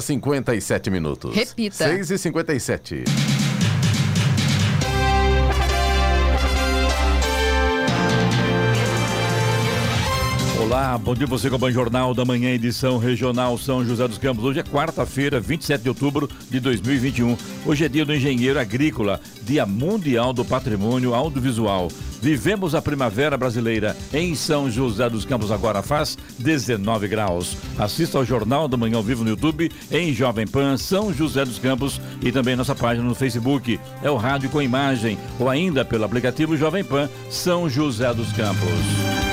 horas 57 minutos. Repita. 6 e 57 Bom dia você com o Bom Jornal da Manhã, edição regional São José dos Campos. Hoje é quarta-feira, 27 de outubro de 2021. Hoje é dia do engenheiro agrícola, dia mundial do patrimônio audiovisual. Vivemos a primavera brasileira em São José dos Campos, agora faz 19 graus. Assista ao Jornal da Manhã ao vivo no YouTube, em Jovem Pan, São José dos Campos e também nossa página no Facebook. É o rádio com imagem ou ainda pelo aplicativo Jovem Pan, São José dos Campos.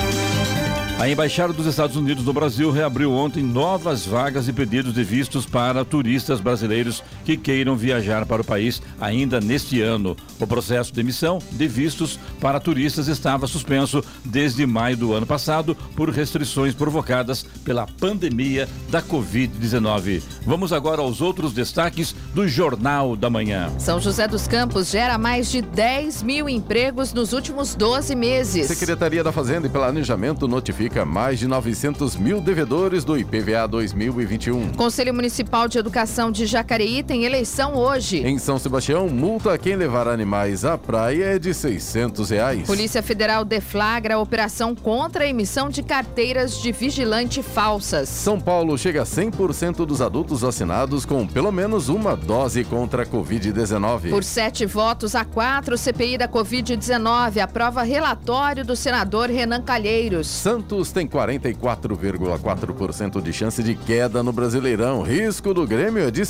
A Embaixada dos Estados Unidos no Brasil reabriu ontem novas vagas e pedidos de vistos para turistas brasileiros que queiram viajar para o país ainda neste ano. O processo de emissão de vistos para turistas estava suspenso desde maio do ano passado por restrições provocadas pela pandemia da Covid-19. Vamos agora aos outros destaques do Jornal da Manhã. São José dos Campos gera mais de 10 mil empregos nos últimos 12 meses. Secretaria da Fazenda e Planejamento notifica mais de 900 mil devedores do IPVA 2021. Conselho Municipal de Educação de Jacareí tem eleição hoje. Em São Sebastião, multa a quem levar animais à praia é de 600 reais. Polícia Federal deflagra a operação contra a emissão de carteiras de vigilante falsas. São Paulo chega a 100% dos adultos vacinados com pelo menos uma dose contra a Covid-19. Por sete votos a quatro, CPI da Covid-19 aprova relatório do senador Renan Calheiros. Santos tem 44,4% de chance de queda no Brasileirão. Risco do Grêmio é de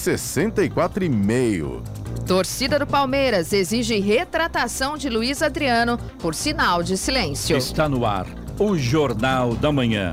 64,5%. Torcida do Palmeiras exige retratação de Luiz Adriano por sinal de silêncio. Está no ar o Jornal da Manhã.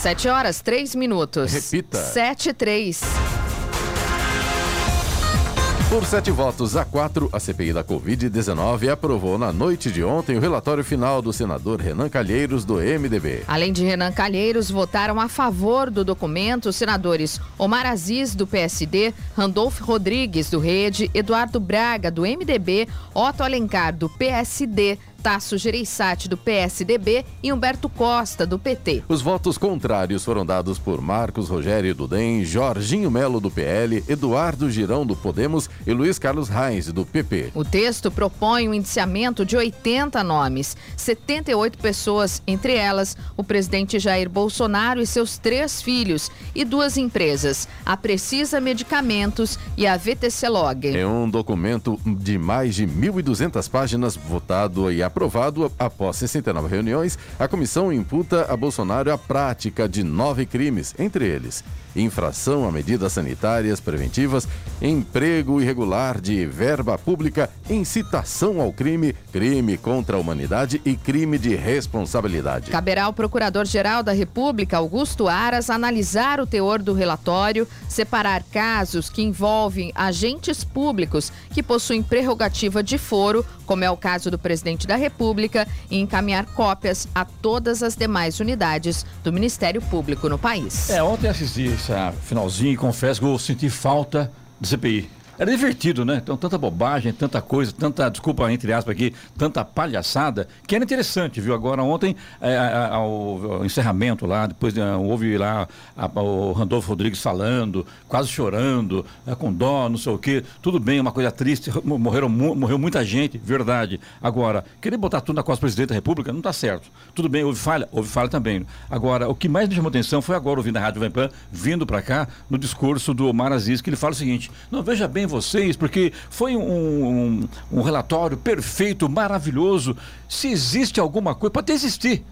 7 horas, 3 minutos. Repita. 7 e 3. Por sete votos a quatro, a CPI da Covid-19 aprovou na noite de ontem o relatório final do senador Renan Calheiros, do MDB. Além de Renan Calheiros, votaram a favor do documento os senadores Omar Aziz, do PSD, Randolfo Rodrigues, do Rede, Eduardo Braga, do MDB, Otto Alencar, do PSD, Tasso Gereissati, do PSDB e Humberto Costa, do PT. Os votos contrários foram dados por Marcos Rogério do DEM, Jorginho Melo do PL, Eduardo Girão do Podemos e Luiz Carlos Reis do PP. O texto propõe o indiciamento de 80 nomes, 78 pessoas, entre elas o presidente Jair Bolsonaro e seus três filhos e duas empresas, a Precisa Medicamentos e a VTC Log. É um documento de mais de 1.200 páginas votado e aprovado após 69 reuniões. A comissão imputa a Bolsonaro a prática de nove crimes, entre eles infração a medidas sanitárias preventivas, emprego irregular de verba pública, incitação ao crime, crime contra a humanidade e crime de responsabilidade. Caberá ao Procurador-Geral da República, Augusto Aras, analisar o teor do relatório, separar casos que envolvem agentes públicos que possuem prerrogativa de foro, como é o caso do presidente da República, e encaminhar cópias a todas as demais unidades do Ministério Público no país. É, ontem assisti esse finalzinho e confesso que eu senti falta do CPI. Era divertido, né? Então, tanta bobagem, tanta coisa, tanta, desculpa, entre aspas aqui, tanta palhaçada, que era interessante, viu? Agora, ontem, é, a, a, o, o, encerramento lá, depois é, houve lá a, o Randolfo Rodrigues falando, quase chorando, é, com dó, não sei o quê. Tudo bem, uma coisa triste, morreram, morreu muita gente, verdade. Agora, querer botar tudo na costa do presidente da República não está certo. Tudo bem, houve falha? Houve falha também. Agora, o que mais me chamou atenção foi agora, ouvindo a Rádio Vampan, vindo para cá, no discurso do Omar Aziz, que ele fala o seguinte: não, veja bem vocês, porque foi um, um, um relatório perfeito, maravilhoso. Se existe alguma coisa, pode existir.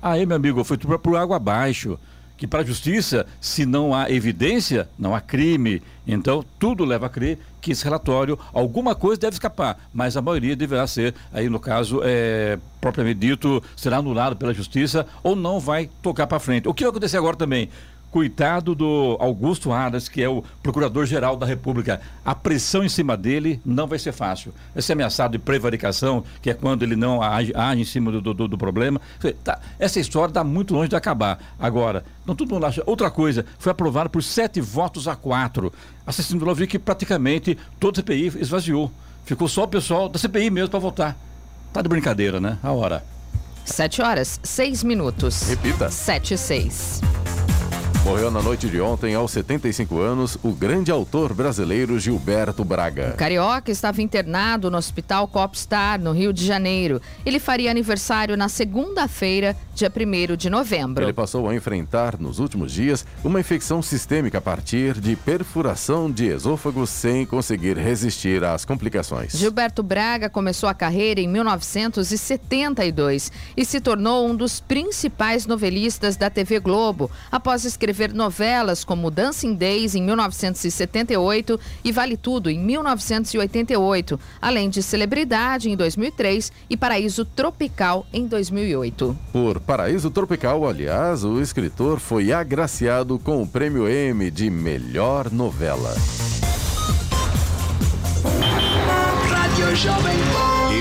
Aí, meu amigo, foi tudo por água abaixo. que para a justiça, se não há evidência, não há crime. Então, tudo leva a crer que esse relatório, alguma coisa deve escapar, mas a maioria deverá ser, aí no caso, é, propriamente dito, será anulado pela justiça ou não vai tocar para frente. O que vai acontecer agora também? Coitado do Augusto Aras, que é o Procurador-Geral da República. A pressão em cima dele não vai ser fácil. Vai ser ameaçado de prevaricação, que é quando ele não age, age em cima do, do, do problema. Tá, essa história está muito longe de acabar. Agora, não todo mundo acha. Outra coisa, foi aprovado por sete votos a quatro. A Cecília do viu que praticamente todo o CPI esvaziou. Ficou só o pessoal da CPI mesmo para votar. Tá de brincadeira, né? A hora. Sete horas, seis minutos. Repita. Sete e seis. Morreu na noite de ontem, aos 75 anos, o grande autor brasileiro Gilberto Braga. O carioca estava internado no Hospital Copstar, no Rio de Janeiro. Ele faria aniversário na segunda-feira, dia 1 de novembro. Ele passou a enfrentar, nos últimos dias, uma infecção sistêmica a partir de perfuração de esôfago sem conseguir resistir às complicações. Gilberto Braga começou a carreira em 1972 e se tornou um dos principais novelistas da TV Globo após escrever escrever novelas como Dancing Days em 1978 e Vale Tudo em 1988, além de Celebridade em 2003 e Paraíso Tropical em 2008. Por Paraíso Tropical, aliás, o escritor foi agraciado com o prêmio M de melhor novela.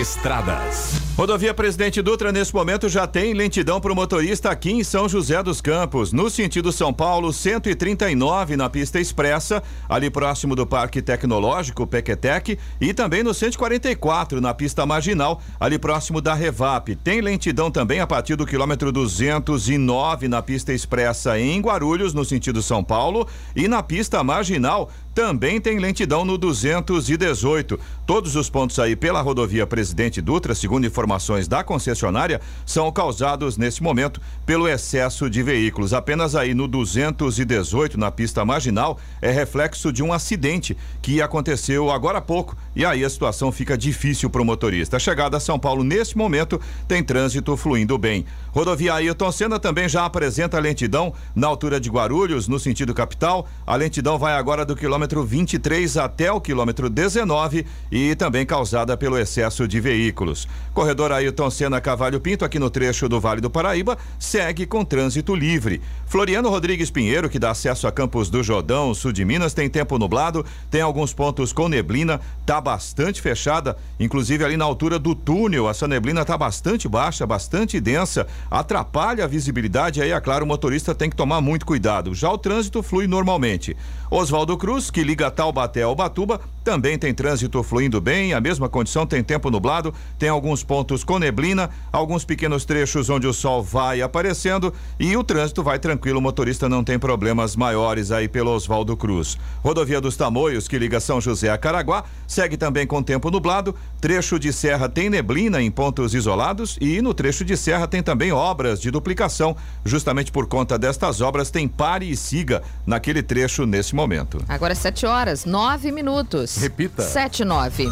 Estradas. Rodovia Presidente Dutra, nesse momento, já tem lentidão para o motorista aqui em São José dos Campos. No sentido São Paulo, 139 na pista expressa, ali próximo do Parque Tecnológico, Pequetec, e também no 144 na pista marginal, ali próximo da Revap. Tem lentidão também a partir do quilômetro 209 na pista expressa em Guarulhos, no sentido São Paulo, e na pista marginal também tem lentidão no 218. Todos os pontos aí pela rodovia Presidente Dutra, segundo informações da concessionária, são causados nesse momento pelo excesso de veículos. Apenas aí no 218, na pista marginal, é reflexo de um acidente que aconteceu agora há pouco. E aí a situação fica difícil para o motorista. A chegada a São Paulo, nesse momento, tem trânsito fluindo bem. Rodovia Ailton Senna também já apresenta lentidão na altura de Guarulhos, no sentido capital. A lentidão vai agora do quilômetro quilômetro 23 até o quilômetro 19 e também causada pelo excesso de veículos. Corredor Ailton Senna Cavalho Pinto, aqui no trecho do Vale do Paraíba, segue com trânsito livre. Floriano Rodrigues Pinheiro, que dá acesso a Campos do Jordão, sul de Minas, tem tempo nublado, tem alguns pontos com neblina, tá bastante fechada, inclusive ali na altura do túnel, essa neblina tá bastante baixa, bastante densa, atrapalha a visibilidade, aí, é claro, o motorista tem que tomar muito cuidado. Já o trânsito flui normalmente. Oswaldo Cruz, que liga Taubaté ao Batuba, também tem trânsito fluindo bem, a mesma condição, tem tempo nublado, tem alguns pontos com neblina, alguns pequenos trechos onde o sol vai aparecendo e o trânsito vai tranquilo, o motorista não tem problemas maiores aí pelo Oswaldo Cruz. Rodovia dos Tamoios, que liga São José a Caraguá, segue também com tempo nublado, trecho de serra tem neblina em pontos isolados e no trecho de serra tem também obras de duplicação, justamente por conta destas obras tem pare e siga naquele trecho nesse momento. Agora é 7 horas, 9 minutos. Repita. 7 e 9.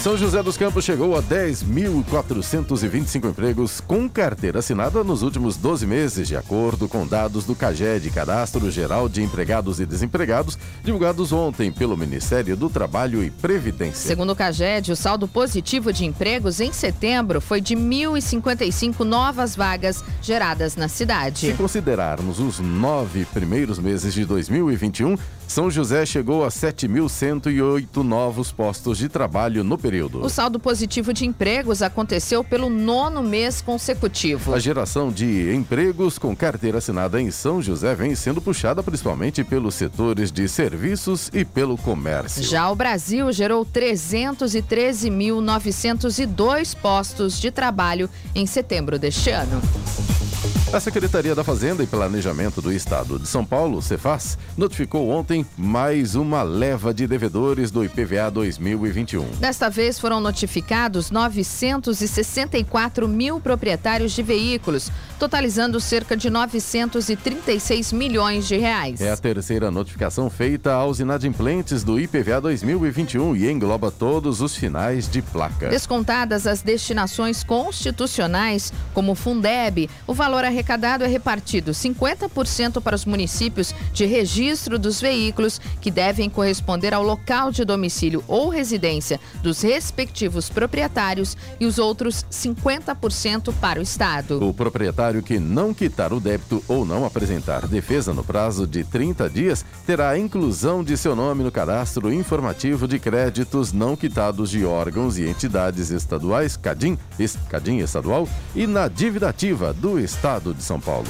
São José dos Campos chegou a 10.425 empregos com carteira assinada nos últimos 12 meses, de acordo com dados do CAGED, Cadastro Geral de Empregados e Desempregados, divulgados ontem pelo Ministério do Trabalho e Previdência. Segundo o CAGED, o saldo positivo de empregos em setembro foi de 1.055 novas vagas geradas na cidade. Se considerarmos os nove primeiros meses de 2021, São José chegou a 7.108 novos postos de trabalho no período. O saldo positivo de empregos aconteceu pelo nono mês consecutivo. A geração de empregos com carteira assinada em São José vem sendo puxada principalmente pelos setores de serviços e pelo comércio. Já o Brasil gerou 313.902 postos de trabalho em setembro deste ano. A Secretaria da Fazenda e Planejamento do Estado de São Paulo, Cefaz, notificou ontem mais uma leva de devedores do IPVA 2021. Desta vez foram notificados 964 mil proprietários de veículos, totalizando cerca de 936 milhões de reais. É a terceira notificação feita aos inadimplentes do IPVA 2021 e engloba todos os finais de placa. Descontadas as destinações constitucionais, como Fundeb, o valor arrecadado arrecadado é repartido 50% para os municípios de registro dos veículos, que devem corresponder ao local de domicílio ou residência dos respectivos proprietários, e os outros 50% para o Estado. O proprietário que não quitar o débito ou não apresentar defesa no prazo de 30 dias terá a inclusão de seu nome no cadastro informativo de créditos não quitados de órgãos e entidades estaduais, CADIM, CADIM estadual, e na dívida ativa do Estado de São Paulo.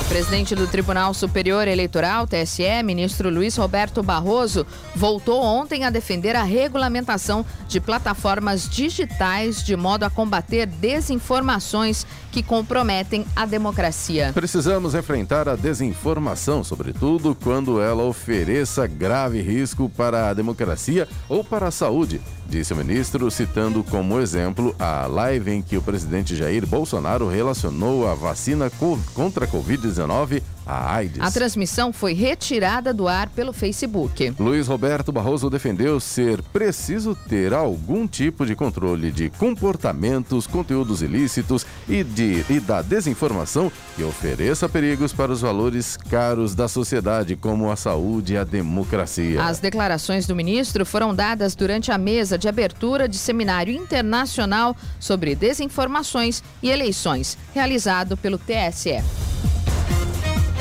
O presidente do Tribunal Superior Eleitoral, TSE, ministro Luiz Roberto Barroso, voltou ontem a defender a regulamentação de plataformas digitais de modo a combater desinformações que comprometem a democracia. Precisamos enfrentar a desinformação, sobretudo quando ela ofereça grave risco para a democracia ou para a saúde, disse o ministro, citando como exemplo a live em que o presidente Jair Bolsonaro relacionou a vacina contra a Covid-19 a AIDS. A transmissão foi retirada do ar pelo Facebook. Luiz Roberto Barroso defendeu ser preciso ter algum tipo de controle de comportamentos, conteúdos ilícitos e, de, e da desinformação que ofereça perigos para os valores caros da sociedade, como a saúde e a democracia. As declarações do ministro foram dadas durante a mesa de abertura de seminário internacional sobre desinformações e eleições, realizado pelo TSE.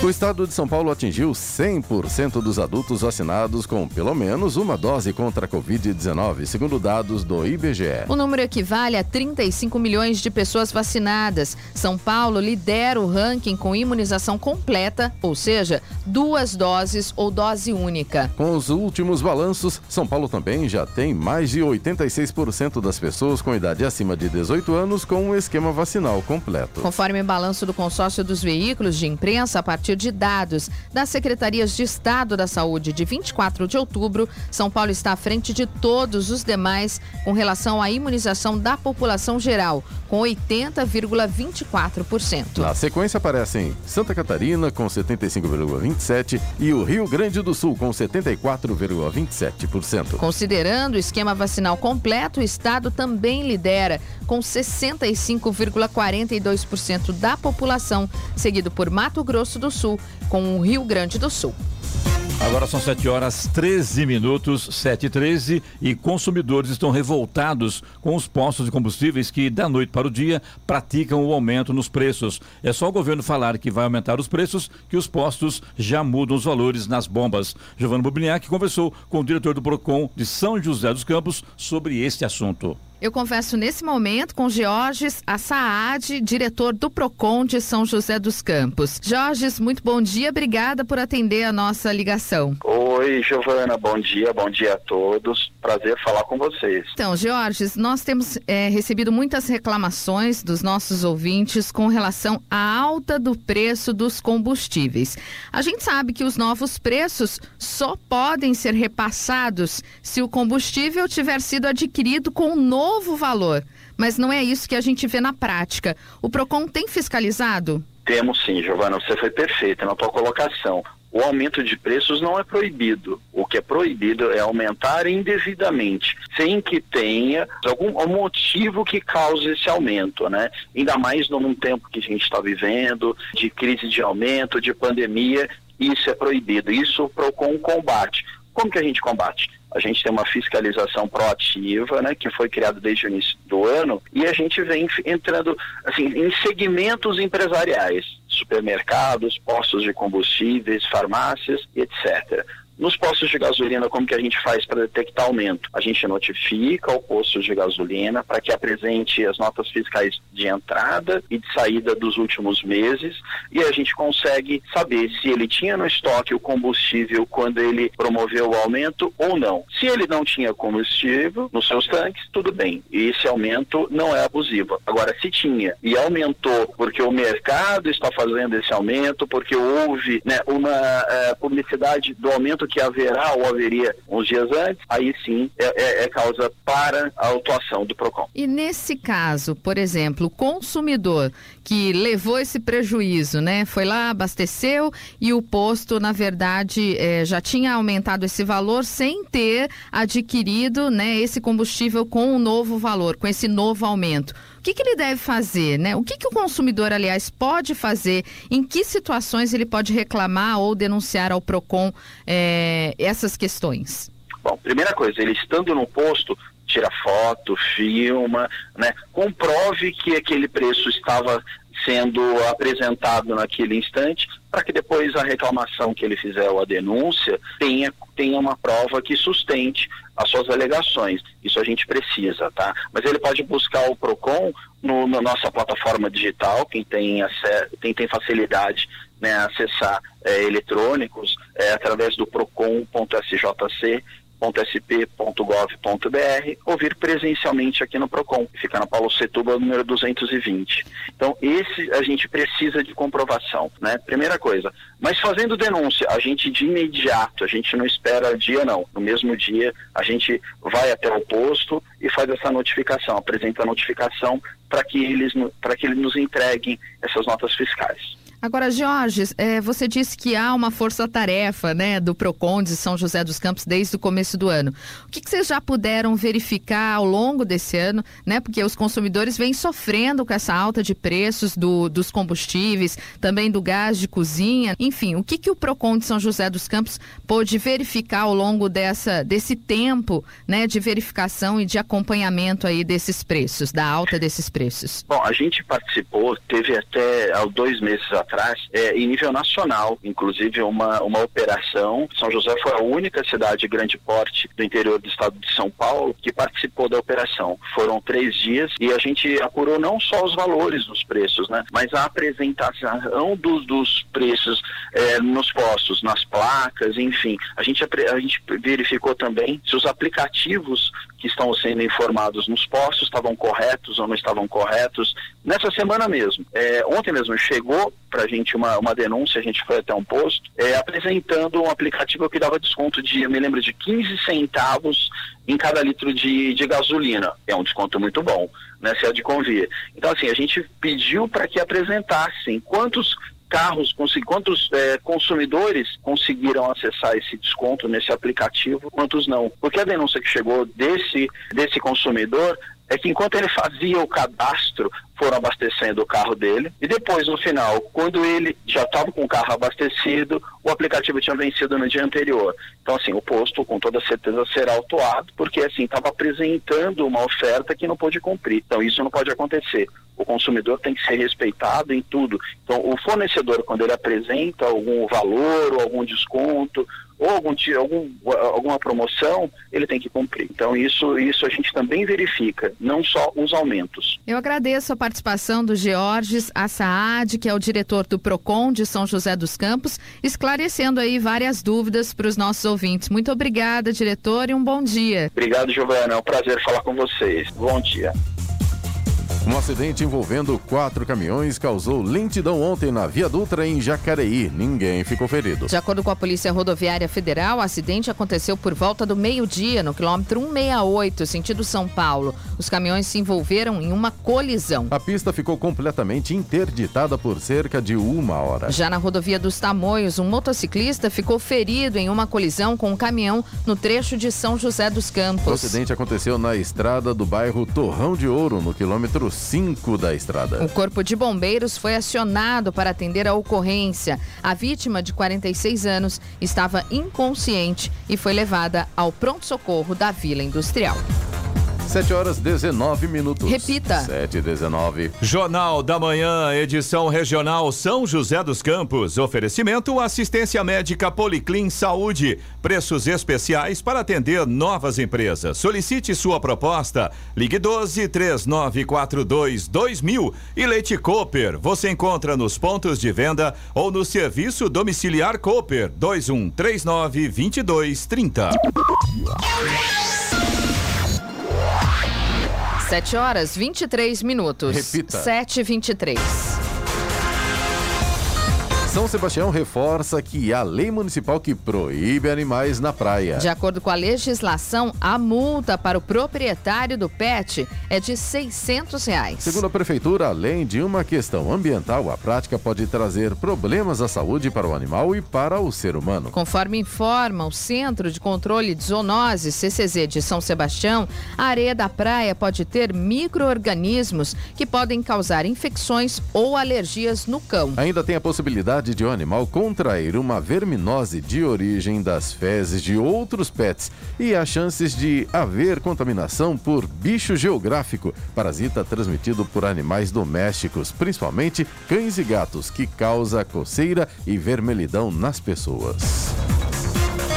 O estado de São Paulo atingiu 100% dos adultos vacinados com pelo menos uma dose contra a Covid-19, segundo dados do IBGE. O número equivale a 35 milhões de pessoas vacinadas. São Paulo lidera o ranking com imunização completa, ou seja, duas doses ou dose única. Com os últimos balanços, São Paulo também já tem mais de 86% das pessoas com idade acima de 18 anos com um esquema vacinal completo. Conforme o balanço do consórcio dos veículos de imprensa, a partir partir de dados das Secretarias de Estado da Saúde de 24 de outubro, São Paulo está à frente de todos os demais com relação à imunização da população geral, com 80,24%. Na sequência aparecem Santa Catarina com 75,27% e o Rio Grande do Sul com 74,27%. Considerando o esquema vacinal completo, o estado também lidera com 65,42% da população, seguido por Mato Grosso do Sul, com o Rio Grande do Sul. Agora são 7 horas 13 minutos, 7 e 13, e consumidores estão revoltados com os postos de combustíveis que, da noite para o dia, praticam o aumento nos preços. É só o governo falar que vai aumentar os preços que os postos já mudam os valores nas bombas. Giovanni Bubniak conversou com o diretor do PROCON de São José dos Campos sobre este assunto. Eu converso nesse momento com Georges Assaad, diretor do PROCON de São José dos Campos. Georges, muito bom dia, obrigada por atender a nossa ligação. Oi, Giovana, bom dia, bom dia a todos. Prazer falar com vocês. Então, Georges, nós temos é, recebido muitas reclamações dos nossos ouvintes com relação à alta do preço dos combustíveis. A gente sabe que os novos preços só podem ser repassados se o combustível tiver sido adquirido com um novo novo valor. Mas não é isso que a gente vê na prática. O PROCON tem fiscalizado? Temos sim, Giovana, você foi perfeita na tua colocação. O aumento de preços não é proibido. O que é proibido é aumentar indevidamente, sem que tenha algum, algum motivo que cause esse aumento, né? Ainda mais num tempo que a gente está vivendo, de crise de aumento, de pandemia, isso é proibido. Isso o PROCON combate. Como que a gente combate? A gente tem uma fiscalização proativa, né, que foi criada desde o início do ano, e a gente vem entrando assim, em segmentos empresariais, supermercados, postos de combustíveis, farmácias, etc. Nos postos de gasolina, como que a gente faz para detectar aumento? A gente notifica o posto de gasolina para que apresente as notas fiscais de entrada e de saída dos últimos meses e a gente consegue saber se ele tinha no estoque o combustível quando ele promoveu o aumento ou não. Se ele não tinha combustível nos seus tanques, tudo bem. E esse aumento não é abusivo. Agora, se tinha e aumentou porque o mercado está fazendo esse aumento, porque houve né, uma uh, publicidade do aumento que haverá ou haveria uns dias antes, aí sim é, é, é causa para a autuação do PROCON. E nesse caso, por exemplo, o consumidor que levou esse prejuízo, né? Foi lá, abasteceu e o posto, na verdade, é, já tinha aumentado esse valor sem ter adquirido né, esse combustível com um novo valor, com esse novo aumento. O que, que ele deve fazer, né? O que, que o consumidor, aliás, pode fazer? Em que situações ele pode reclamar ou denunciar ao PROCON é, essas questões? Bom, primeira coisa, ele estando no posto, tira foto, filma, né? Comprove que aquele preço estava sendo apresentado naquele instante, para que depois a reclamação que ele fizer ou a denúncia tenha, tenha uma prova que sustente as suas alegações. Isso a gente precisa, tá? Mas ele pode buscar o PROCON no, na nossa plataforma digital, quem tem, quem tem facilidade né, acessar é, eletrônicos é, através do procon.sjc sp.gov.br ou vir presencialmente aqui no Procon, fica na Paulo Setúbal, número 220. Então, esse a gente precisa de comprovação, né? Primeira coisa. Mas fazendo denúncia, a gente de imediato, a gente não espera dia não. No mesmo dia, a gente vai até o posto e faz essa notificação, apresenta a notificação para que eles para que eles nos entreguem essas notas fiscais. Agora, Jorge, é, você disse que há uma força-tarefa né, do PROCON de São José dos Campos desde o começo do ano. O que, que, vocês já puderam verificar ao longo desse ano, né? Porque os consumidores vêm sofrendo com essa alta de preços do, dos combustíveis, também do gás de cozinha. Enfim, o que, que o PROCON de São José dos Campos pôde verificar ao longo dessa, desse tempo né, de verificação e de acompanhamento aí desses preços, da alta desses preços? Bom, a gente participou, teve até há dois meses atrás atrás, é, em nível nacional, inclusive uma, uma operação. São José foi a única cidade de grande porte do interior do estado de São Paulo que participou da operação. Foram três dias e a gente apurou não só os valores dos preços, né, mas a apresentação dos, dos preços é, nos postos, nas placas, enfim. A gente, a gente verificou também se os aplicativos que estão sendo informados nos postos estavam corretos ou não estavam corretos. Nessa semana mesmo, é, ontem mesmo chegou para a gente uma, uma denúncia, a gente foi até um posto, é, apresentando um aplicativo que dava desconto de, eu me lembro, de 15 centavos em cada litro de, de gasolina. É um desconto muito bom, né, se é de convir. Então, assim, a gente pediu para que apresentassem quantos carros, quantos é, consumidores conseguiram acessar esse desconto nesse aplicativo, quantos não. Porque a denúncia que chegou desse, desse consumidor é que enquanto ele fazia o cadastro, foram abastecendo o carro dele e depois no final, quando ele já estava com o carro abastecido, o aplicativo tinha vencido no dia anterior. Então assim, o posto com toda certeza será autuado, porque assim estava apresentando uma oferta que não pôde cumprir. Então isso não pode acontecer. O consumidor tem que ser respeitado em tudo. Então o fornecedor quando ele apresenta algum valor ou algum desconto ou algum, algum, alguma promoção, ele tem que cumprir. Então, isso, isso a gente também verifica, não só os aumentos. Eu agradeço a participação do Georges Assaad, que é o diretor do PROCON de São José dos Campos, esclarecendo aí várias dúvidas para os nossos ouvintes. Muito obrigada, diretor, e um bom dia. Obrigado, Giovana. É um prazer falar com vocês. Bom dia. Um acidente envolvendo quatro caminhões causou lentidão ontem na Via Dutra, em Jacareí. Ninguém ficou ferido. De acordo com a Polícia Rodoviária Federal, o acidente aconteceu por volta do meio-dia, no quilômetro 168, sentido São Paulo. Os caminhões se envolveram em uma colisão. A pista ficou completamente interditada por cerca de uma hora. Já na rodovia dos Tamoios, um motociclista ficou ferido em uma colisão com um caminhão no trecho de São José dos Campos. O acidente aconteceu na estrada do bairro Torrão de Ouro, no quilômetro 5 da estrada. O Corpo de Bombeiros foi acionado para atender a ocorrência. A vítima, de 46 anos, estava inconsciente e foi levada ao pronto-socorro da Vila Industrial. 7 horas 19 minutos. Repita. 7 e 19. Jornal da Manhã, edição regional São José dos Campos. Oferecimento assistência médica Policlin Saúde. Preços especiais para atender novas empresas. Solicite sua proposta. Ligue 12 3942 2000 e Leite Cooper. Você encontra nos pontos de venda ou no serviço domiciliar Cooper 2139 2230. 7 horas 23 minutos. Repita. 7 e 23 São Sebastião reforça que há lei municipal que proíbe animais na praia. De acordo com a legislação, a multa para o proprietário do pet é de 600 reais. Segundo a prefeitura, além de uma questão ambiental, a prática pode trazer problemas à saúde para o animal e para o ser humano. Conforme informa o Centro de Controle de Zoonoses, CCZ de São Sebastião, a areia da praia pode ter micro-organismos que podem causar infecções ou alergias no cão. Ainda tem a possibilidade de o animal contrair uma verminose de origem das fezes de outros pets e há chances de haver contaminação por bicho geográfico, parasita transmitido por animais domésticos, principalmente cães e gatos, que causa coceira e vermelhidão nas pessoas.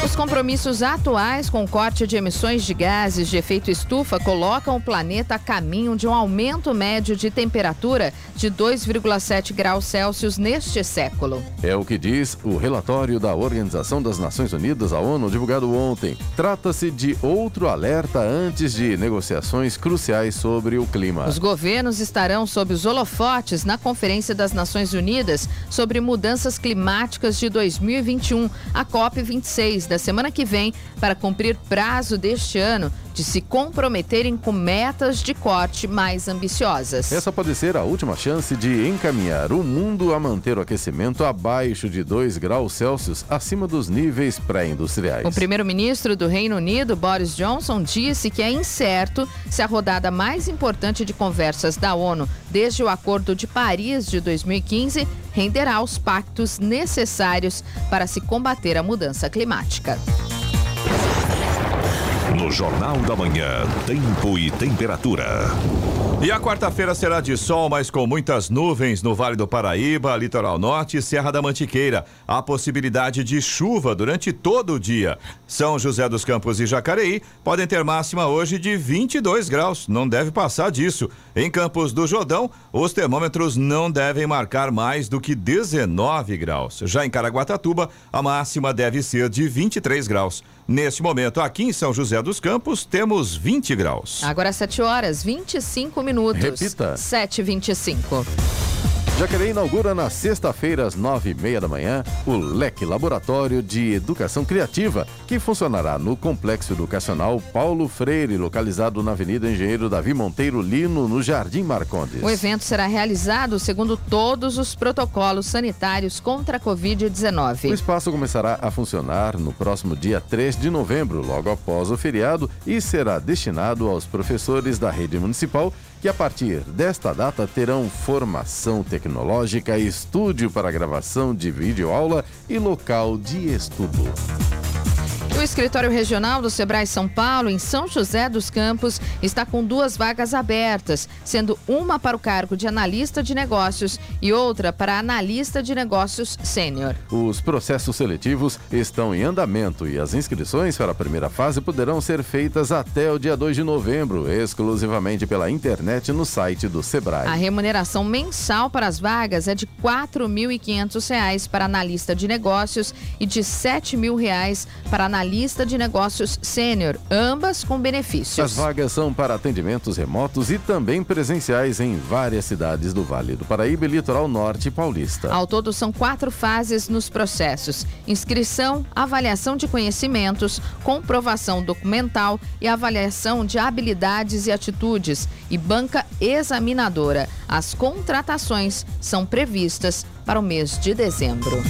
Os compromissos atuais com o corte de emissões de gases de efeito estufa colocam o planeta a caminho de um aumento médio de temperatura de 2,7 graus Celsius neste século. É o que diz o relatório da Organização das Nações Unidas, a ONU, divulgado ontem. Trata-se de outro alerta antes de negociações cruciais sobre o clima. Os governos estarão sob os holofotes na Conferência das Nações Unidas sobre Mudanças Climáticas de 2021, a COP26 da semana que vem para cumprir prazo deste ano de se comprometerem com metas de corte mais ambiciosas. Essa pode ser a última chance de encaminhar o mundo a manter o aquecimento abaixo de 2 graus Celsius acima dos níveis pré-industriais. O primeiro-ministro do Reino Unido, Boris Johnson, disse que é incerto se a rodada mais importante de conversas da ONU desde o Acordo de Paris de 2015 renderá os pactos necessários para se combater a mudança climática. No Jornal da Manhã, tempo e temperatura. E a quarta-feira será de sol, mas com muitas nuvens no Vale do Paraíba, Litoral Norte e Serra da Mantiqueira. Há possibilidade de chuva durante todo o dia. São José dos Campos e Jacareí podem ter máxima hoje de 22 graus. Não deve passar disso. Em Campos do Jordão, os termômetros não devem marcar mais do que 19 graus. Já em Caraguatatuba, a máxima deve ser de 23 graus. Neste momento, aqui em São José dos Campos, temos 20 graus. Agora 7 horas 25 minutos. Repita. 7h25. Jacareí inaugura na sexta-feira, às nove e meia da manhã, o LEC Laboratório de Educação Criativa, que funcionará no Complexo Educacional Paulo Freire, localizado na Avenida Engenheiro Davi Monteiro Lino, no Jardim Marcondes. O evento será realizado segundo todos os protocolos sanitários contra a O Covid-19. espaço começará a funcionar no próximo dia 3 de novembro, logo após o feriado, e será destinado aos professores da rede municipal que, a partir desta data, terão formação tecnológica, estúdio para gravação de videoaula e local de estudo. O escritório regional do Sebrae São Paulo, em São José dos Campos, está com duas vagas abertas, sendo uma para o cargo de analista de negócios e outra para analista de negócios sênior. Os processos seletivos estão em andamento e as inscrições para a primeira fase poderão ser feitas até o dia 2 de novembro, exclusivamente pela internet no site do Sebrae. A remuneração mensal para as vagas é de R$ 4.500 para analista de negócios e de R$ 7.000 para analista de negócios sênior, ambas com As benefícios. vagas são para atendimentos remotos e também presenciais em várias cidades do Vale do Paraíba e Litoral Norte Paulista. Ao todo, são quatro fases nos processos: inscrição, avaliação de conhecimentos, comprovação documental e avaliação de habilidades e atitudes, e banca examinadora. As contratações são previstas para o mês de dezembro.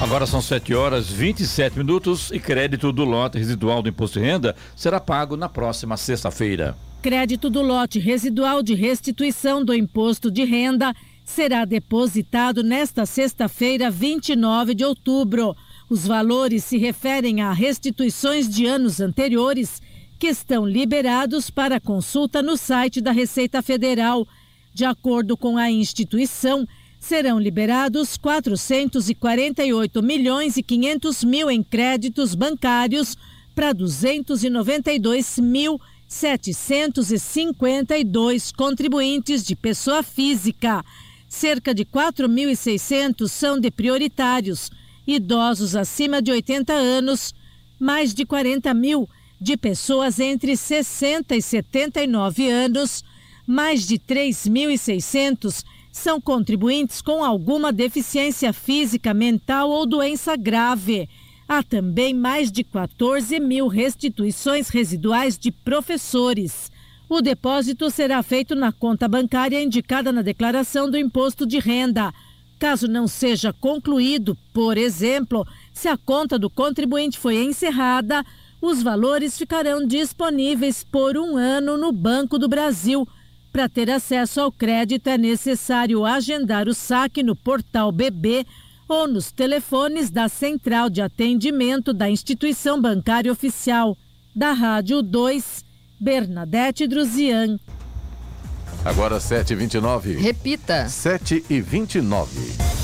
Agora são 7 horas 27 minutos e crédito do lote residual do imposto de renda será pago na próxima sexta-feira. Crédito do lote residual de restituição do imposto de renda será depositado nesta sexta-feira, 29 de outubro. Os valores se referem a restituições de anos anteriores que estão liberados para consulta no site da Receita Federal. De acordo com a instituição, serão liberados 448 milhões e 500 mil em créditos bancários para 292 mil 752 contribuintes de pessoa física. Cerca de 4.600 são de prioritários, idosos acima de 80 anos, mais de 40 mil de pessoas entre 60 e 79 anos, mais de 3.600 são contribuintes com alguma deficiência física, mental ou doença grave. Há também mais de 14 mil restituições residuais de professores. O depósito será feito na conta bancária indicada na declaração do imposto de renda. Caso não seja concluído, por exemplo, se a conta do contribuinte foi encerrada, os valores ficarão disponíveis por um ano no Banco do Brasil. Para ter acesso ao crédito, é necessário agendar o saque no portal BB ou nos telefones da Central de Atendimento da Instituição Bancária Oficial. Da Rádio 2, Bernadette Druzian. Agora 7h29. Repita. 7h29.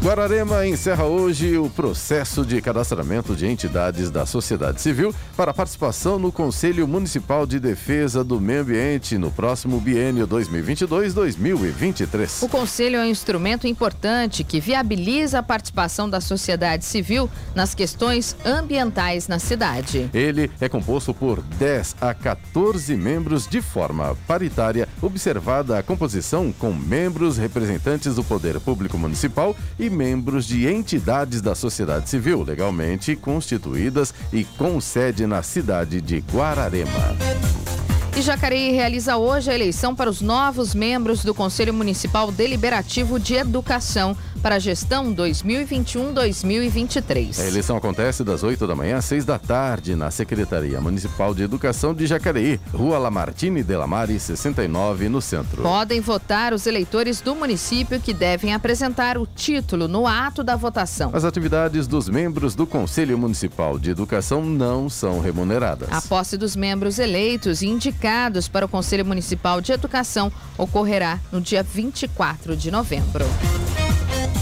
Guararema encerra hoje o processo de cadastramento de entidades da sociedade civil para participação no Conselho Municipal de Defesa do Meio Ambiente no próximo biênio 2022-2023. O Conselho é um instrumento importante que viabiliza a participação da sociedade civil nas questões ambientais na cidade. Ele é composto por 10 a 14 membros de forma paritária, observada a composição com membros representantes do Poder Público Municipal e membros de entidades da sociedade civil legalmente constituídas e com sede na cidade de Guararema. E Jacareí realiza hoje a eleição para os novos membros do Conselho Municipal Deliberativo de Educação para a gestão 2021-2023. A eleição acontece das 8 da manhã às 6 da tarde na Secretaria Municipal de Educação de Jacareí, Rua Lamartine de Lamare, 69, no centro. Podem votar os eleitores do município que devem apresentar o título no ato da votação. As atividades dos membros do Conselho Municipal de Educação não são remuneradas. A posse dos membros eleitos e indicados para o Conselho Municipal de Educação ocorrerá no dia 24 de novembro.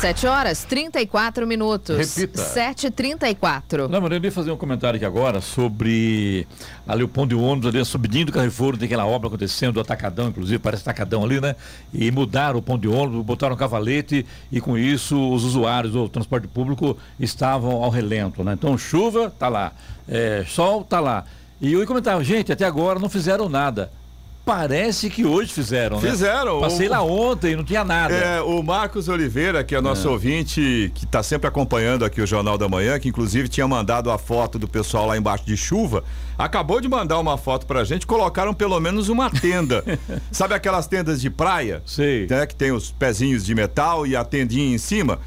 7 horas 34 minutos. Repita. 7h34. Não, mas eu ia fazer um comentário aqui agora sobre ali o pão de ônibus, ali a subidinha do Carrefour, tem aquela obra acontecendo, o atacadão, inclusive, parece atacadão ali, né? E mudaram o pão de ônibus, botaram um cavalete e com isso os usuários do transporte público estavam ao relento, né? Então chuva, tá lá, é, sol, tá lá. E eu ia comentar, gente, até agora não fizeram nada. Parece que hoje fizeram, né? Fizeram. Passei O- lá ontem, não tinha nada. É, o Marcos Oliveira, que é nosso ouvinte, que está sempre acompanhando aqui o Jornal da Manhã, que inclusive tinha mandado a foto do pessoal lá embaixo de chuva, acabou de mandar uma foto pra gente, colocaram pelo menos uma tenda. Sabe aquelas tendas de praia? Sei. Né, que tem os pezinhos de metal e a tendinha em cima?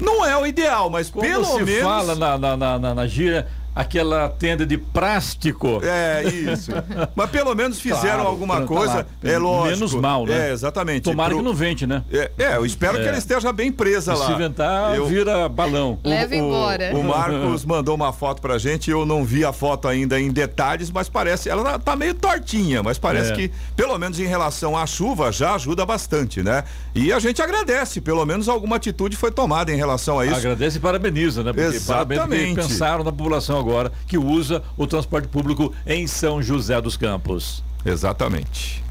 Não é o ideal, mas Como pelo se menos. fala na, na, na, na, na gíria, aquela tenda de plástico. É, isso. Mas pelo menos fizeram Claro, alguma tá lá. coisa. É lógico. Menos mal, né? É, exatamente. Tomara Pro- que não vente, né? É, é, eu espero que É. ela esteja bem presa lá. Se ventar, Eu- vira balão. O- Leva o, embora. O Marcos mandou uma foto pra gente, eu não vi a foto ainda em detalhes, mas parece, ela tá- tá meio tortinha, mas parece É. que, pelo menos em relação à chuva, já ajuda bastante, né? E a gente agradece, pelo menos alguma atitude foi tomada em relação a isso. Agradece e parabeniza, né? Porque parabéns porque Exatamente. pensaram na população agora que usa o transporte público em São José dos Campos. Exatamente.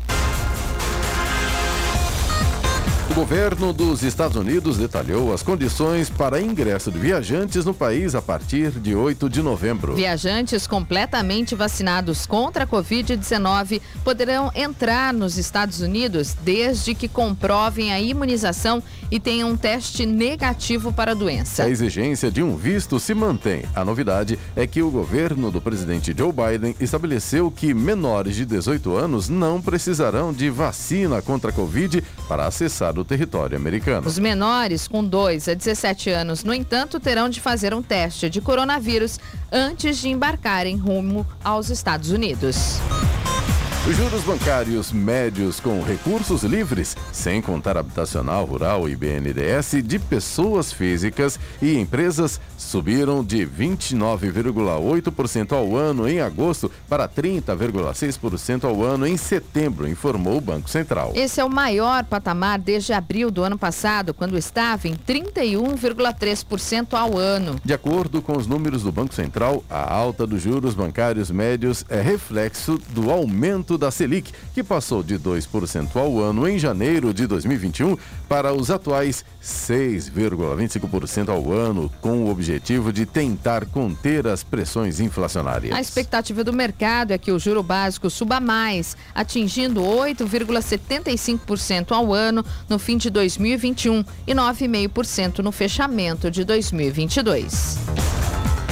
Governo dos Estados Unidos detalhou as condições para ingresso de viajantes no país a partir de 8 de novembro. Viajantes completamente vacinados contra a Covid-19 poderão entrar nos Estados Unidos desde que comprovem a imunização e tenham um teste negativo para a doença. A exigência de um visto se mantém. A novidade é que o governo do presidente Joe Biden estabeleceu que menores de 18 anos não precisarão de vacina contra a Covid para acessar o território americano. Os menores com 2 a 17 anos, no entanto, terão de fazer um teste de coronavírus antes de embarcarem rumo aos Estados Unidos. Os juros bancários médios com recursos livres, sem contar habitacional, rural e BNDES, de pessoas físicas e empresas subiram de 29,8% ao ano em agosto para 30,6% ao ano em setembro, informou o Banco Central. Esse é o maior patamar desde abril do ano passado, quando estava em 31,3% ao ano. De acordo com os números do Banco Central, a alta dos juros bancários médios é reflexo do aumento da Selic, que passou de 2% ao ano em janeiro de 2021 para os atuais 6,25% ao ano, com o objetivo de tentar conter as pressões inflacionárias. A expectativa do mercado é que o juro básico suba mais, atingindo 8,75% ao ano no fim de 2021 e 9,5% no fechamento de 2022.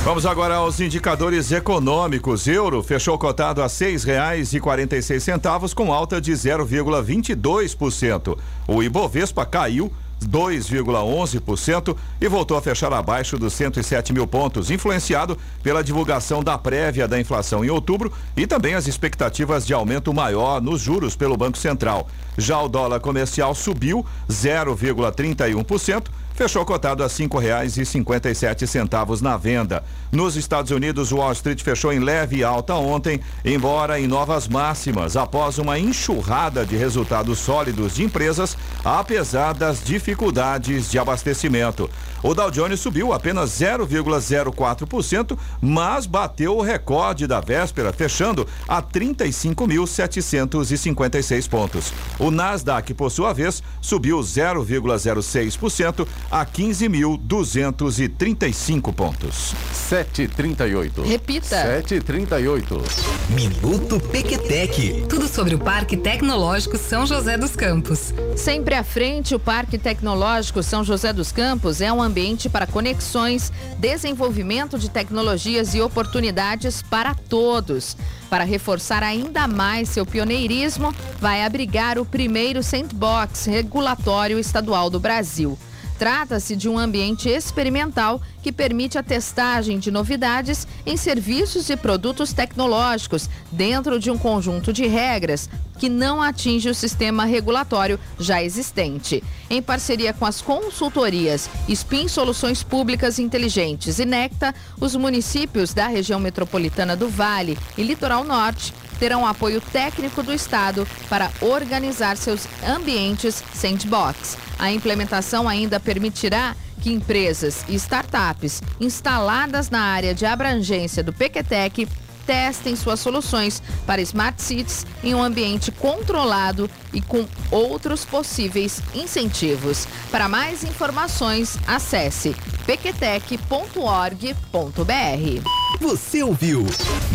Vamos agora aos indicadores econômicos. Euro fechou cotado a seis reais e quarenta e seis centavos com alta de 0,22%. O Ibovespa caiu 2,11% e voltou a fechar abaixo dos 107 mil pontos, influenciado pela divulgação da prévia da inflação em outubro e também as expectativas de aumento maior nos juros pelo Banco Central. Já o dólar comercial subiu 0,31% fechou cotado a cinco reais e cinquenta e sete centavos na venda. Nos Estados Unidos, Wall Street fechou em leve alta ontem, embora em novas máximas, após uma enxurrada de resultados sólidos de empresas, apesar das dificuldades de abastecimento. O Dow Jones subiu apenas 0,04%, mas bateu o recorde da véspera, fechando a 35.756 pontos. O Nasdaq, por sua vez, subiu 0,06% a 15.235 pontos. 738. Repita. 738. Minuto Pequetec. Tudo sobre o Parque Tecnológico São José dos Campos. Sempre à frente, o Parque Tecnológico São José dos Campos é um ambiente para conexões, desenvolvimento de tecnologias e oportunidades para todos. Para reforçar ainda mais seu pioneirismo, vai abrigar o primeiro sandbox regulatório estadual do Brasil. Trata-se de um ambiente experimental que permite a testagem de novidades em serviços e produtos tecnológicos dentro de um conjunto de regras que não atinge o sistema regulatório já existente. Em parceria com as consultorias Spin Soluções Públicas Inteligentes e Necta, os municípios da região metropolitana do Vale e Litoral Norte terão apoio técnico do Estado para organizar seus ambientes sandbox. A implementação ainda permitirá que empresas e startups instaladas na área de abrangência do Pequetec testem suas soluções para Smart Cities em um ambiente controlado e com outros possíveis incentivos. Para mais informações, acesse pequetec.org.br. Você ouviu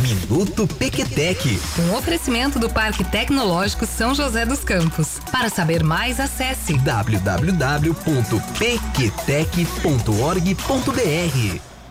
Minuto Pequetec. Um oferecimento do Parque Tecnológico São José dos Campos. Para saber mais, acesse www.pequetec.org.br.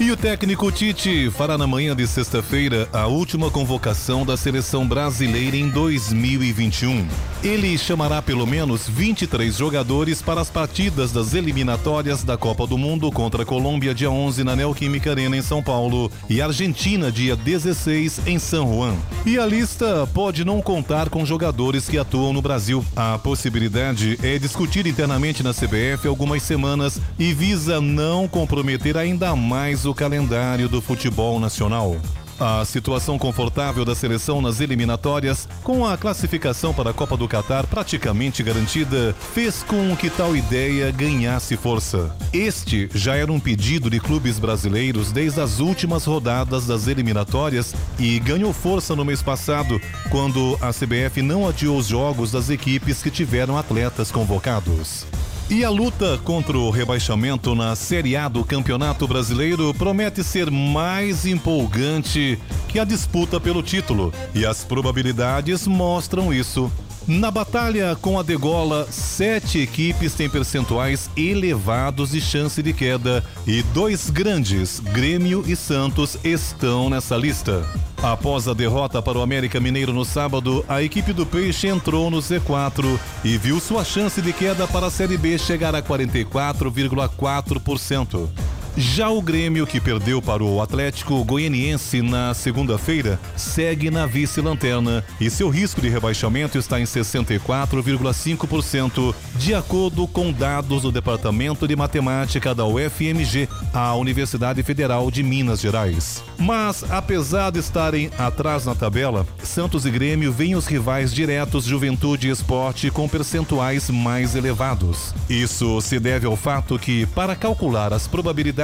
E o técnico Tite fará na manhã de sexta-feira a última convocação da seleção brasileira em 2021. Ele chamará pelo menos 23 jogadores para as partidas das eliminatórias da Copa do Mundo contra a Colômbia dia 11 na Neoquímica Arena em São Paulo e Argentina dia 16 em São Juan. E a lista pode não contar com jogadores que atuam no Brasil. A possibilidade é discutir internamente na CBF algumas semanas e visa não comprometer ainda mais o calendário do futebol nacional. A situação confortável da seleção nas eliminatórias, com a classificação para a Copa do Catar praticamente garantida, fez com que tal ideia ganhasse força. Este já era um pedido de clubes brasileiros desde as últimas rodadas das eliminatórias e ganhou força no mês passado, quando a CBF não adiou os jogos das equipes que tiveram atletas convocados. E a luta contra o rebaixamento na Série A do Campeonato Brasileiro promete ser mais empolgante que a disputa pelo título. E as probabilidades mostram isso. Na batalha com a degola, sete equipes têm percentuais elevados de chance de queda e dois grandes, Grêmio e Santos, estão nessa lista. Após a derrota para o América Mineiro no sábado, a equipe do Peixe entrou no Z4 e viu sua chance de queda para a Série B chegar a 44,4%. Já o Grêmio, que perdeu para o Atlético Goianiense na segunda-feira, segue na vice-lanterna e seu risco de rebaixamento está em 64,5%, de acordo com dados do Departamento de Matemática da UFMG, a Universidade Federal de Minas Gerais. Mas, apesar de estarem atrás na tabela, Santos e Grêmio veem os rivais diretos Juventude e Esporte com percentuais mais elevados. Isso se deve ao fato que, para calcular as probabilidades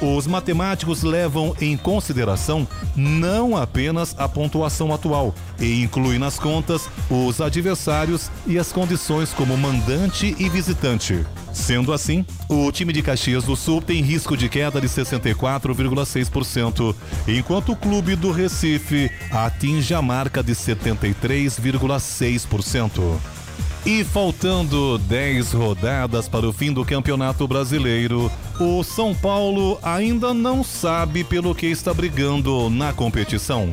os matemáticos levam em consideração não apenas a pontuação atual, e incluem nas contas os adversários e as condições como mandante e visitante. Sendo assim, o time de Caxias do Sul tem risco de queda de 64,6%, enquanto o clube do Recife atinge a marca de 73,6%. E faltando 10 rodadas para o fim do Campeonato Brasileiro, o São Paulo ainda não sabe pelo que está brigando na competição.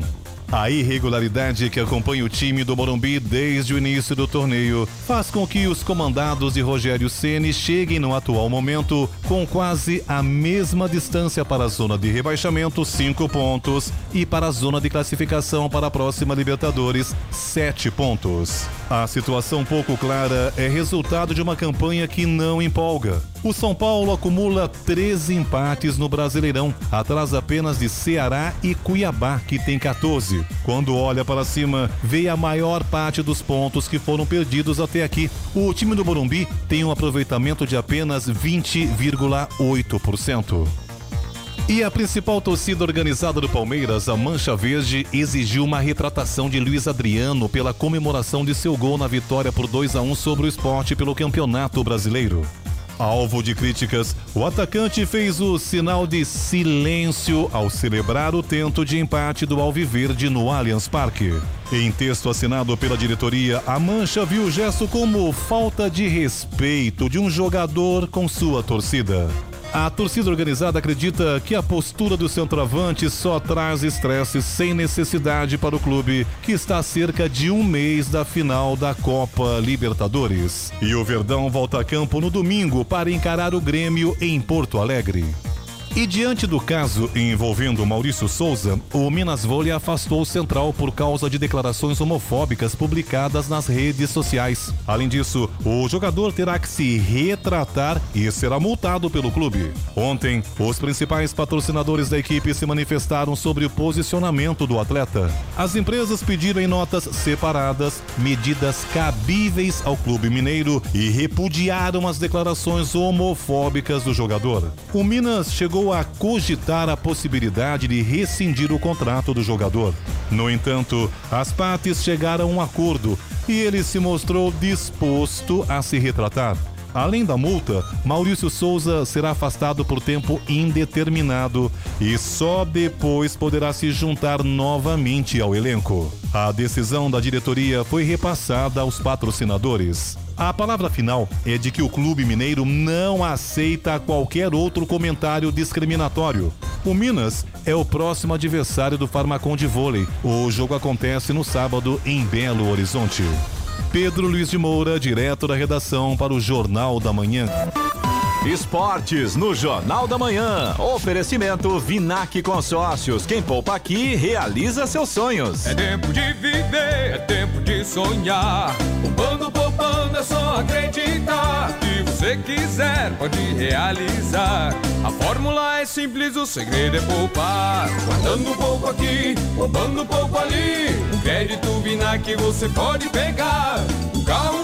A irregularidade que acompanha o time do Morumbi desde o início do torneio faz com que os comandados de Rogério Ceni cheguem no atual momento com quase a mesma distância para a zona de rebaixamento, 5 pontos, e para a zona de classificação para a próxima Libertadores, 7 pontos. A situação pouco clara é resultado de uma campanha que não empolga. O São Paulo acumula 13 empates no Brasileirão, atrás apenas de Ceará e Cuiabá, que tem 14. Quando olha para cima, vê a maior parte dos pontos que foram perdidos até aqui. O time do Morumbi tem um aproveitamento de apenas 20,8%. E a principal torcida organizada do Palmeiras, a Mancha Verde, exigiu uma retratação de Luiz Adriano pela comemoração de seu gol na vitória por 2 a 1 sobre o esporte pelo Campeonato Brasileiro. Alvo de críticas, o atacante fez o sinal de silêncio ao celebrar o tento de empate do Alviverde no Allianz Parque. Em texto assinado pela diretoria, a Mancha viu o gesto como falta de respeito de um jogador com sua torcida. A torcida organizada acredita que a postura do centroavante só traz estresse sem necessidade para o clube, que está a cerca de um mês da final da Copa Libertadores. E o Verdão volta a campo no domingo para encarar o Grêmio em Porto Alegre. E diante do caso envolvendo Maurício Souza, o Minas Vôlei afastou o central por causa de declarações homofóbicas publicadas nas redes sociais. Além disso, o jogador terá que se retratar e será multado pelo clube. Ontem, os principais patrocinadores da equipe se manifestaram sobre o posicionamento do atleta. As empresas pediram em notas separadas medidas cabíveis ao clube mineiro e repudiaram as declarações homofóbicas do jogador. O Minas chegou a cogitar a possibilidade de rescindir o contrato do jogador. No entanto, as partes chegaram a um acordo e ele se mostrou disposto a se retratar. Além da multa, Maurício Souza será afastado por tempo indeterminado e só depois poderá se juntar novamente ao elenco. A decisão da diretoria foi repassada aos patrocinadores. A palavra final é de que o Clube Mineiro não aceita qualquer outro comentário discriminatório. O Minas é o próximo adversário do Farmacon de vôlei. O jogo acontece no sábado em Belo Horizonte. Pedro Luiz de Moura, direto da redação para o Jornal da Manhã. Esportes no Jornal da Manhã. Oferecimento Vinac Consórcios. Quem poupa aqui realiza seus sonhos. É tempo de viver, é tempo de sonhar. Poupando, poupando, é só acreditar. Se você quiser pode realizar. A fórmula é simples, o segredo é poupar. Guardando pouco aqui, poupando pouco ali. Um crédito Vinac você pode pegar. Um carro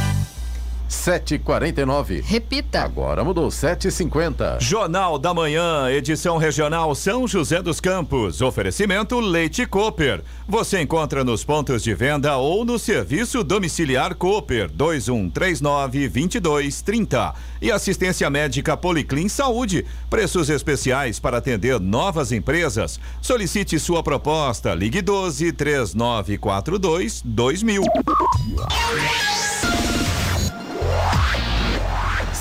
7h49. Repita. Agora mudou, 7h50. Jornal da Manhã, edição regional São José dos Campos. Oferecimento Leite Cooper. Você encontra nos pontos de venda ou no serviço domiciliar Cooper 2139 2230. E assistência médica Policlin Saúde. Preços especiais para atender novas empresas. Solicite sua proposta. Ligue 12 3942 2000.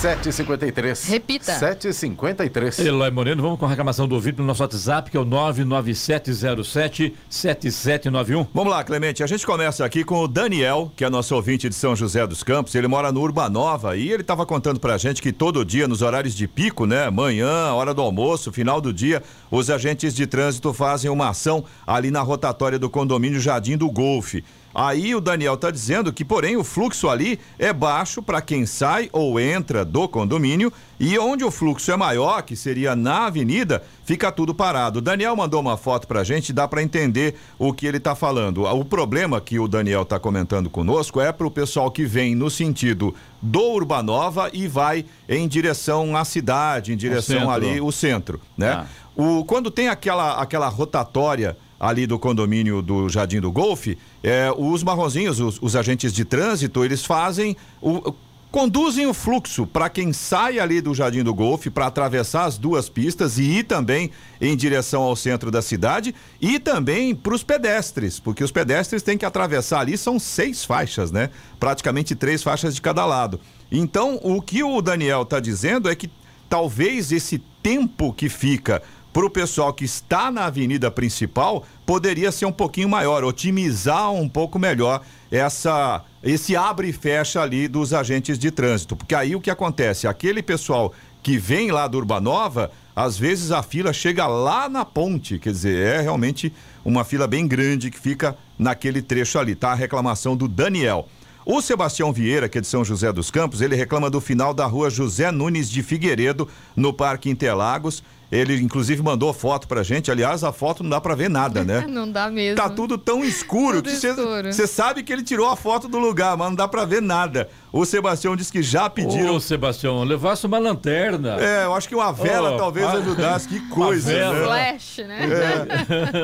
7h53. Repita. 7h53. Eloy Moreno, vamos com a reclamação do ouvido no nosso WhatsApp, que é o 99707-7791. Vamos lá, Clemente. A gente começa aqui com o Daniel, que é nosso ouvinte de São José dos Campos. Ele mora no Urbanova e ele estava contando pra gente que todo dia, nos horários de pico, né? Manhã, hora do almoço, final do dia, os agentes de trânsito fazem uma ação ali na rotatória do condomínio Jardim do Golfe. Aí o Daniel está dizendo que, porém, o fluxo ali é baixo para quem sai ou entra do condomínio e onde o fluxo é maior, que seria na avenida, fica tudo parado. O Daniel mandou uma foto para a gente, dá para entender o que ele está falando. O problema que o Daniel está comentando conosco é para o pessoal que vem no sentido do Urbanova e vai em direção à cidade, em direção ali o centro, né? Ah. O, quando tem aquela, aquela rotatória ali do condomínio do Jardim do Golfe, é, os marronzinhos, os, os agentes de trânsito, eles fazem o, conduzem o fluxo para quem sai ali do Jardim do Golfe para atravessar as duas pistas e ir também em direção ao centro da cidade e também para os pedestres, porque os pedestres têm que atravessar ali, são seis faixas, né? Praticamente três faixas de cada lado. Então, o que o Daniel está dizendo é que talvez esse tempo que fica para o pessoal que está na avenida principal poderia ser um pouquinho maior, otimizar um pouco melhor essa esse abre e fecha ali dos agentes de trânsito, porque aí o que acontece, aquele pessoal que vem lá do Urbanova, às vezes a fila chega lá na ponte, quer dizer, é realmente uma fila bem grande que fica naquele trecho ali, tá? A reclamação do Daniel. O Sebastião Vieira, que é de São José dos Campos, ele reclama do final da rua José Nunes de Figueiredo, no Parque Interlagos. Ele, inclusive, mandou foto pra gente. Aliás, a foto não dá pra ver nada, né? Não dá mesmo. Tá tudo tão escuro Tudo que você sabe que ele tirou a foto do lugar, mas não dá pra ver nada. O Sebastião disse que já pediram. Ô, Sebastião, levasse uma lanterna. É, eu acho que uma vela Oh, talvez ah, ajudasse. Que coisa, vela. né? Flash, né?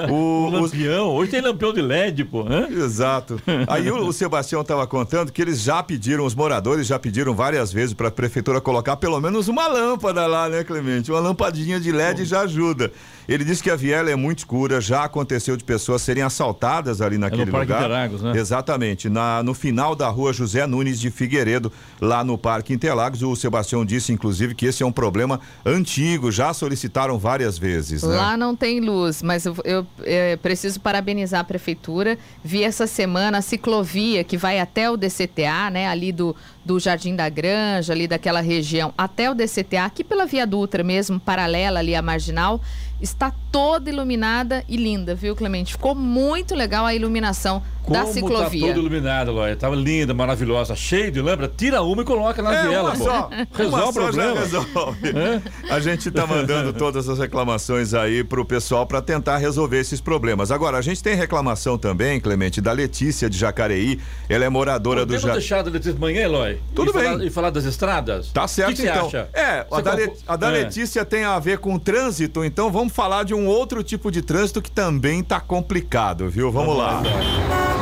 É. O, O, lampião. Hoje tem lampião de LED, pô. hã? Exato. Aí o, o Sebastião estava contando que eles já pediram, os moradores já pediram várias vezes para a prefeitura colocar pelo menos uma lâmpada lá, né, Clemente? Uma lampadinha de LED já ajuda. Ele disse que a viela é muito escura, já aconteceu de pessoas serem assaltadas ali naquele Parque lugar. Interlagos, né? Exatamente. Na, no final da rua José Nunes de Figueiredo, lá no Parque Interlagos, o Sebastião disse, inclusive, que esse é um problema antigo, já solicitaram várias vezes. né? Lá não tem luz, mas eu, eu, eh, preciso parabenizar a prefeitura. Vi essa semana a ciclovia que vai até o DCTA, né? Ali do, do Jardim da Granja, ali daquela região, até o DCTA, aqui pela Via Dutra mesmo, paralela ali à Marginal, está toda iluminada e linda, viu, Clemente? Ficou muito legal a iluminação da Como ciclovia. tá todo iluminado, Lóia. Tava linda, maravilhosa, cheio de lâmpada. Tira uma e coloca na É, viela, pô. só. Resolve Uma o só já problema. resolve. É? A gente tá mandando todas as reclamações aí pro pessoal para tentar resolver esses problemas. Agora, a gente tem reclamação também, Clemente, da Letícia de Jacareí. Ela é moradora do Podemos Jardim. deixar da Letícia de manhã, Eloy? Tudo e bem. Falar, e falar das estradas? Tá certo, que que então. acha? É, a da, Le- a da É. Letícia tem a ver com trânsito, então vamos falar de um outro tipo de trânsito que também tá complicado, viu? Vamos, lá. Rádio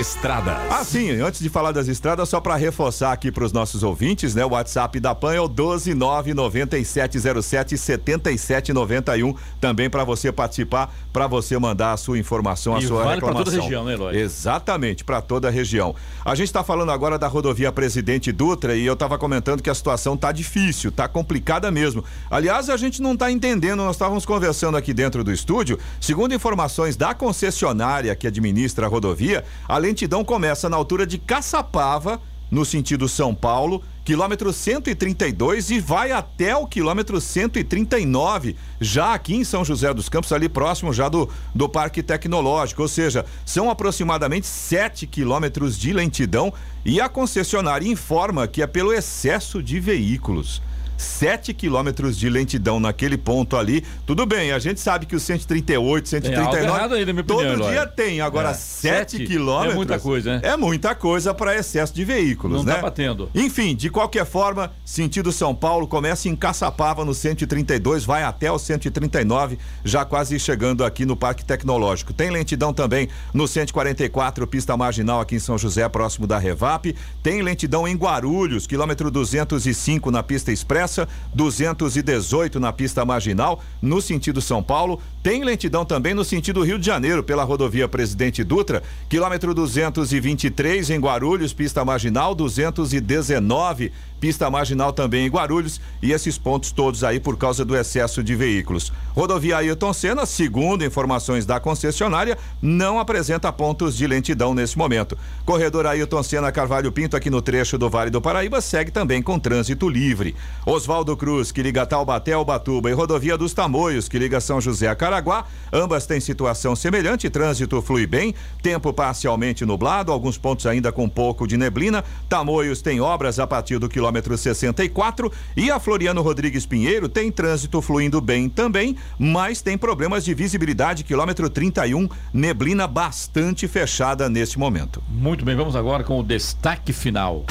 Estradas. Ah, sim, antes de falar das estradas, só para reforçar aqui para os nossos ouvintes, né? O WhatsApp da PAN é o 12997077791, também para você participar, para você mandar a sua informação, a E sua vale reclamação. toda a região, né, Eloy? Exatamente, para toda a região. A gente está falando agora da rodovia Presidente Dutra e eu estava comentando que a situação tá difícil, tá complicada mesmo. Aliás, a gente não tá entendendo, nós estávamos conversando aqui dentro do estúdio, segundo informações da concessionária que administra a rodovia, a lentidão começa na altura de Caçapava no sentido São Paulo, quilômetro 132 e vai até o quilômetro 139, já aqui em São José dos Campos, ali próximo já do, do Parque Tecnológico. Ou seja, são aproximadamente 7 quilômetros de lentidão e a concessionária informa que é pelo excesso de veículos. 7 quilômetros de lentidão naquele ponto ali. Tudo bem, a gente sabe que o 138, 139. Aí, todo opinião, dia tem. Agora, é, 7 quilômetros. É muita coisa, né? É muita coisa para excesso de veículos, Não né? tá batendo. Enfim, de qualquer forma, sentido São Paulo, começa em Caçapava no 132, vai até o 139, já quase chegando aqui no Parque Tecnológico. Tem lentidão também no 144, pista marginal aqui em São José, próximo da Revap. Tem lentidão em Guarulhos, quilômetro 205 na pista expressa. 218 na pista marginal, no sentido São Paulo. Tem lentidão também no sentido Rio de Janeiro, pela rodovia Presidente Dutra, quilômetro 223 em Guarulhos, pista marginal, 219 pista marginal também em Guarulhos e esses pontos todos aí por causa do excesso de veículos. Rodovia Ailton Senna, segundo informações da concessionária, não apresenta pontos de lentidão nesse momento. Corredor Ailton Senna Carvalho Pinto aqui no trecho do Vale do Paraíba segue também com trânsito livre. Oswaldo Cruz, que liga Taubaté ao Batuba e rodovia dos Tamoios, que liga São José a Caraguá, ambas têm situação semelhante, trânsito flui bem, tempo parcialmente nublado, alguns pontos ainda com pouco de neblina. Tamoios tem obras a partir do quilômetro quilômetro 64 e a Floriano Rodrigues Pinheiro tem trânsito fluindo bem também, mas tem problemas de visibilidade, quilômetro 31, neblina bastante fechada neste momento. Muito bem, vamos agora com o destaque final.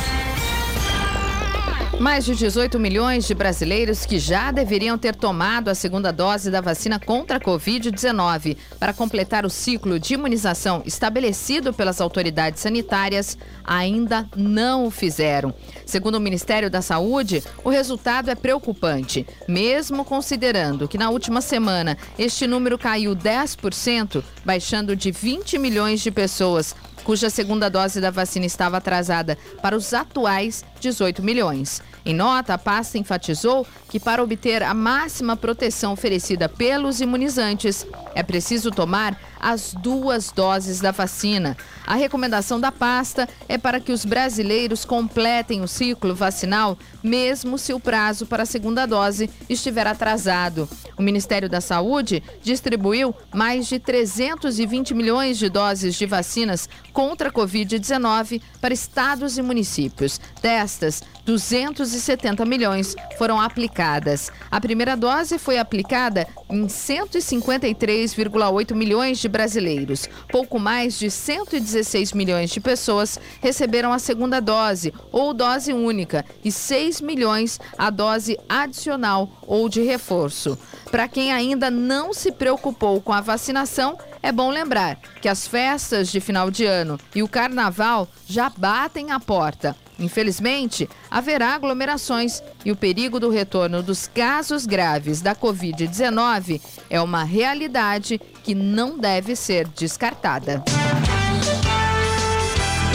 Mais de 18 milhões de brasileiros que já deveriam ter tomado a segunda dose da vacina contra a Covid-19 para completar o ciclo de imunização estabelecido pelas autoridades sanitárias ainda não o fizeram. Segundo o Ministério da Saúde, o resultado é preocupante, mesmo considerando que na última semana este número caiu 10%, baixando de 20 milhões de pessoas cuja segunda dose da vacina estava atrasada para os atuais 18 milhões. Em nota, a pasta enfatizou que para obter a máxima proteção oferecida pelos imunizantes, é preciso tomar as duas doses da vacina. A recomendação da pasta é para que os brasileiros completem o ciclo vacinal, mesmo se o prazo para a segunda dose estiver atrasado. O Ministério da Saúde distribuiu mais de 320 milhões de doses de vacinas contra a Covid-19 para estados e municípios. Destas, 270 milhões foram aplicadas. A primeira dose foi aplicada em 153,8 milhões de brasileiros. Pouco mais de 116 milhões de pessoas receberam a segunda dose ou dose única e 6 milhões a dose adicional ou de reforço. Para quem ainda não se preocupou com a vacinação, é bom lembrar que as festas de final de ano e o carnaval já batem a porta. Infelizmente, haverá aglomerações e o perigo do retorno dos casos graves da Covid-19 é uma realidade que não deve ser descartada.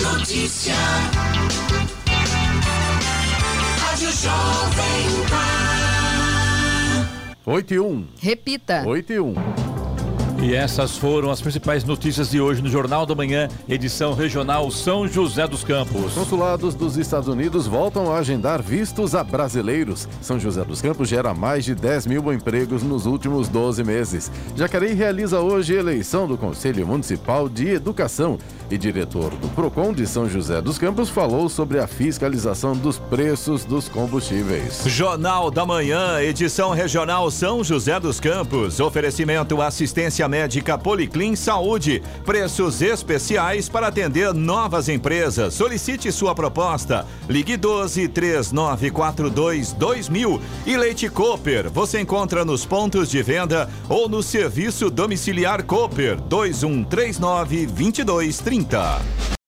Notícia. Rádio Jovem Pan. 8 e 1. Repita. 8 e 1. E essas foram as principais notícias de hoje no Jornal da Manhã, edição regional São José dos Campos. Consulados dos Estados Unidos voltam a agendar vistos a brasileiros. São José dos Campos gera mais de 10 mil empregos nos últimos 12 meses. Jacareí realiza hoje eleição do Conselho Municipal de Educação e diretor do PROCON de São José dos Campos falou sobre a fiscalização dos preços dos combustíveis. Jornal da Manhã, edição regional São José dos Campos. Oferecimento assistência médica Policlin Saúde. Preços especiais para atender novas empresas. Solicite sua proposta. Ligue 12 3942 2000. E Leite Cooper. Você encontra nos pontos de venda ou no serviço domiciliar Cooper 2139 2230.